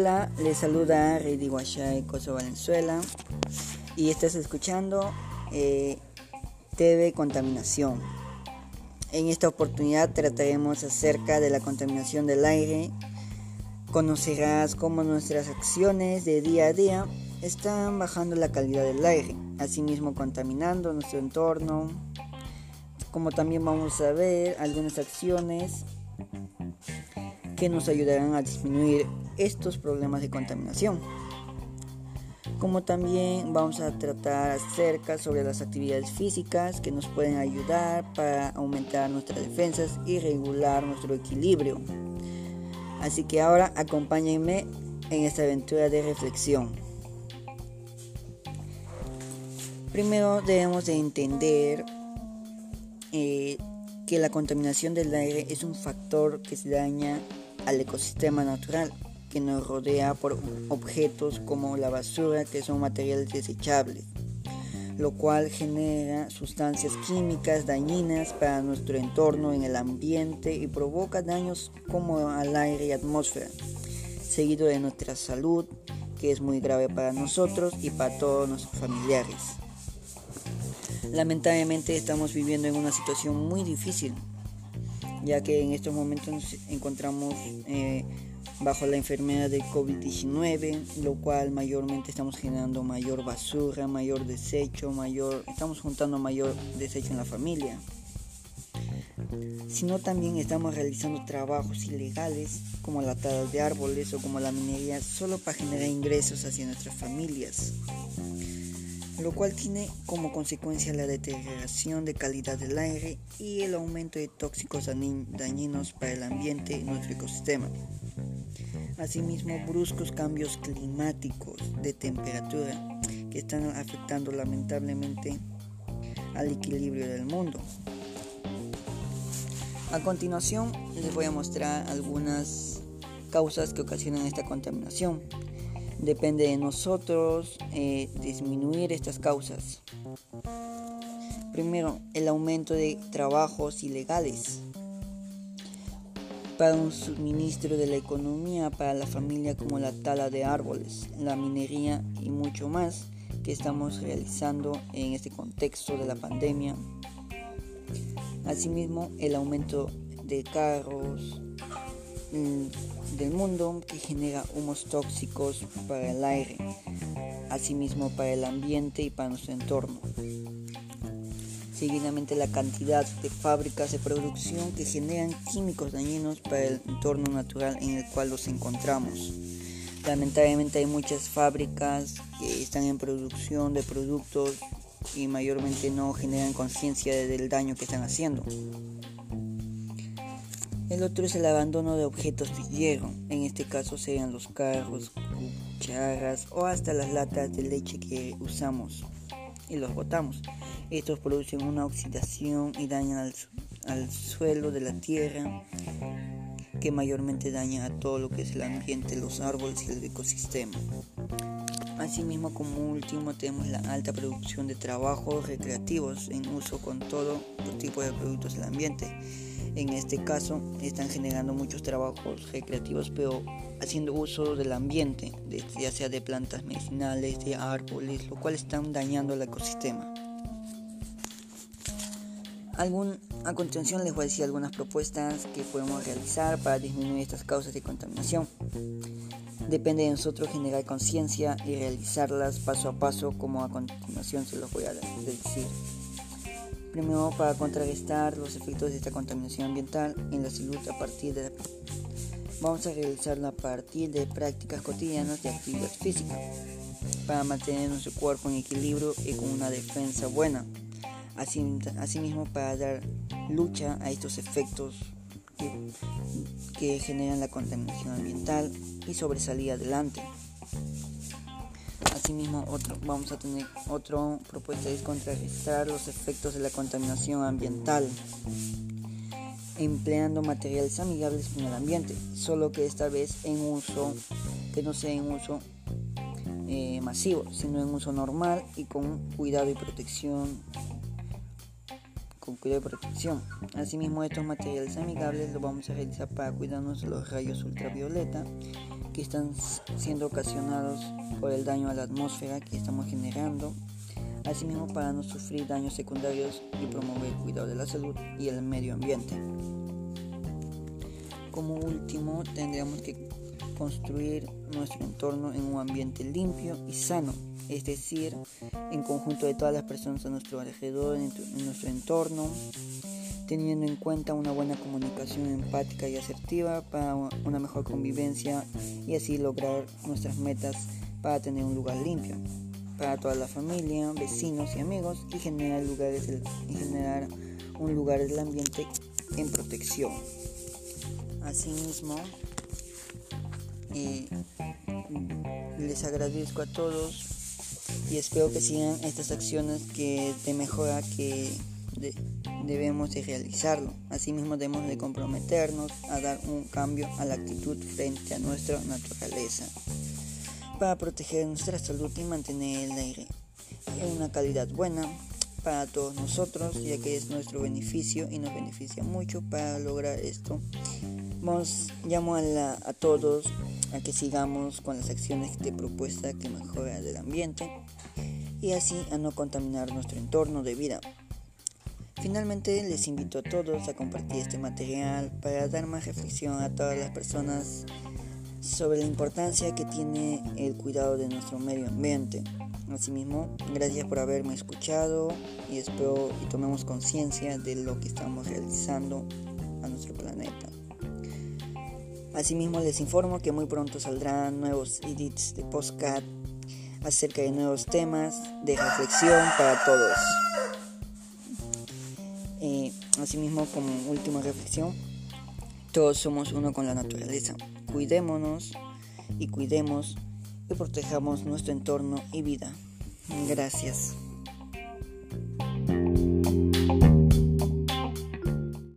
Hola, les saluda Reidi Guachay, Kosovo, Venezuela. Y estás escuchando eh, TV Contaminación. En esta oportunidad trataremos acerca de la contaminación del aire. Conocerás cómo nuestras acciones de día a día están bajando la calidad del aire, asimismo contaminando nuestro entorno. Como también vamos a ver algunas acciones que nos ayudarán a disminuir estos problemas de contaminación. Como también vamos a tratar acerca sobre las actividades físicas que nos pueden ayudar para aumentar nuestras defensas y regular nuestro equilibrio. Así que ahora acompáñenme en esta aventura de reflexión. Primero debemos de entender eh, que la contaminación del aire es un factor que se daña al ecosistema natural que nos rodea por objetos como la basura que son materiales desechables, lo cual genera sustancias químicas dañinas para nuestro entorno en el ambiente y provoca daños como al aire y atmósfera, seguido de nuestra salud, que es muy grave para nosotros y para todos nuestros familiares. Lamentablemente estamos viviendo en una situación muy difícil, ya que en estos momentos nos encontramos eh, bajo la enfermedad de COVID-19, lo cual mayormente estamos generando mayor basura, mayor desecho, mayor, estamos juntando mayor desecho en la familia. Sino también estamos realizando trabajos ilegales como la tala de árboles o como la minería solo para generar ingresos hacia nuestras familias, lo cual tiene como consecuencia la deterioración de calidad del aire y el aumento de tóxicos dañinos para el ambiente y nuestro ecosistema. Asimismo, bruscos cambios climáticos de temperatura que están afectando lamentablemente al equilibrio del mundo. A continuación les voy a mostrar algunas causas que ocasionan esta contaminación. Depende de nosotros eh, disminuir estas causas. Primero, el aumento de trabajos ilegales para un suministro de la economía para la familia como la tala de árboles, la minería y mucho más que estamos realizando en este contexto de la pandemia. Asimismo, el aumento de carros mm, del mundo que genera humos tóxicos para el aire, asimismo para el ambiente y para nuestro entorno seguidamente la cantidad de fábricas de producción que generan químicos dañinos para el entorno natural en el cual los encontramos. Lamentablemente hay muchas fábricas que están en producción de productos y mayormente no generan conciencia del daño que están haciendo. El otro es el abandono de objetos de hierro, en este caso serían los carros, cucharas o hasta las latas de leche que usamos y los botamos. Estos producen una oxidación y dañan al, suelo de la tierra, que mayormente daña a todo lo que es el ambiente, los árboles y el ecosistema. Asimismo, como último, tenemos la alta producción de trabajos recreativos en uso con todo los tipos de productos del ambiente. En este caso, están generando muchos trabajos recreativos, pero haciendo uso del ambiente, ya sea de plantas medicinales, de árboles, lo cual están dañando el ecosistema a continuación les voy a decir algunas propuestas que podemos realizar para disminuir estas causas de contaminación. Depende de nosotros generar conciencia y realizarlas paso a paso como a continuación se los voy a decir. Primero, para contrarrestar los efectos de esta contaminación ambiental en la salud a partir de Vamos a realizarlo a partir de prácticas cotidianas de actividad física para mantener nuestro cuerpo en equilibrio y con una defensa buena asimismo para dar lucha a estos efectos que, generan la contaminación ambiental y sobresalir adelante. Asimismo, otro, vamos a tener otra propuesta es contrarrestar los efectos de la contaminación ambiental empleando materiales amigables con el ambiente, solo que esta vez en uso, que no sea en uso eh, masivo, sino en uso normal y con cuidado y protección cuidado de protección. Asimismo, estos materiales amigables los vamos a realizar para cuidarnos de los rayos ultravioleta que están siendo ocasionados por el daño a la atmósfera que estamos generando, asimismo para no sufrir daños secundarios y promover el cuidado de la salud y el medio ambiente. Como último, tendríamos que construir nuestro entorno en un ambiente limpio y sano, es decir, en conjunto de todas las personas a nuestro alrededor, en nuestro entorno, teniendo en cuenta una buena comunicación empática y asertiva para una mejor convivencia y así lograr nuestras metas para tener un lugar limpio para toda la familia, vecinos y amigos y generar lugares y generar un lugar del ambiente en protección. Asimismo, eh, les agradezco a todos y espero que sigan estas acciones que de mejora que debemos de realizarlo. Asimismo debemos de comprometernos a dar un cambio a la actitud frente a nuestra naturaleza para proteger nuestra salud y mantener el aire en una calidad buena para todos nosotros, ya que es nuestro beneficio y nos beneficia mucho para lograr esto. Vamos, llamo a, a todos a que sigamos con las acciones de propuesta que mejoran el ambiente y así a no contaminar nuestro entorno de vida. Finalmente les invito a todos a compartir este material para dar más reflexión a todas las personas sobre la importancia que tiene el cuidado de nuestro medio ambiente. Asimismo, gracias por haberme escuchado y espero y tomemos conciencia de lo que estamos realizando a nuestro planeta. Asimismo, les informo que muy pronto saldrán nuevos edits de postcat acerca de nuevos temas de reflexión para todos. Eh, asimismo, como última reflexión, todos somos uno con la naturaleza. Cuidémonos y cuidemos y protejamos nuestro entorno y vida. Gracias.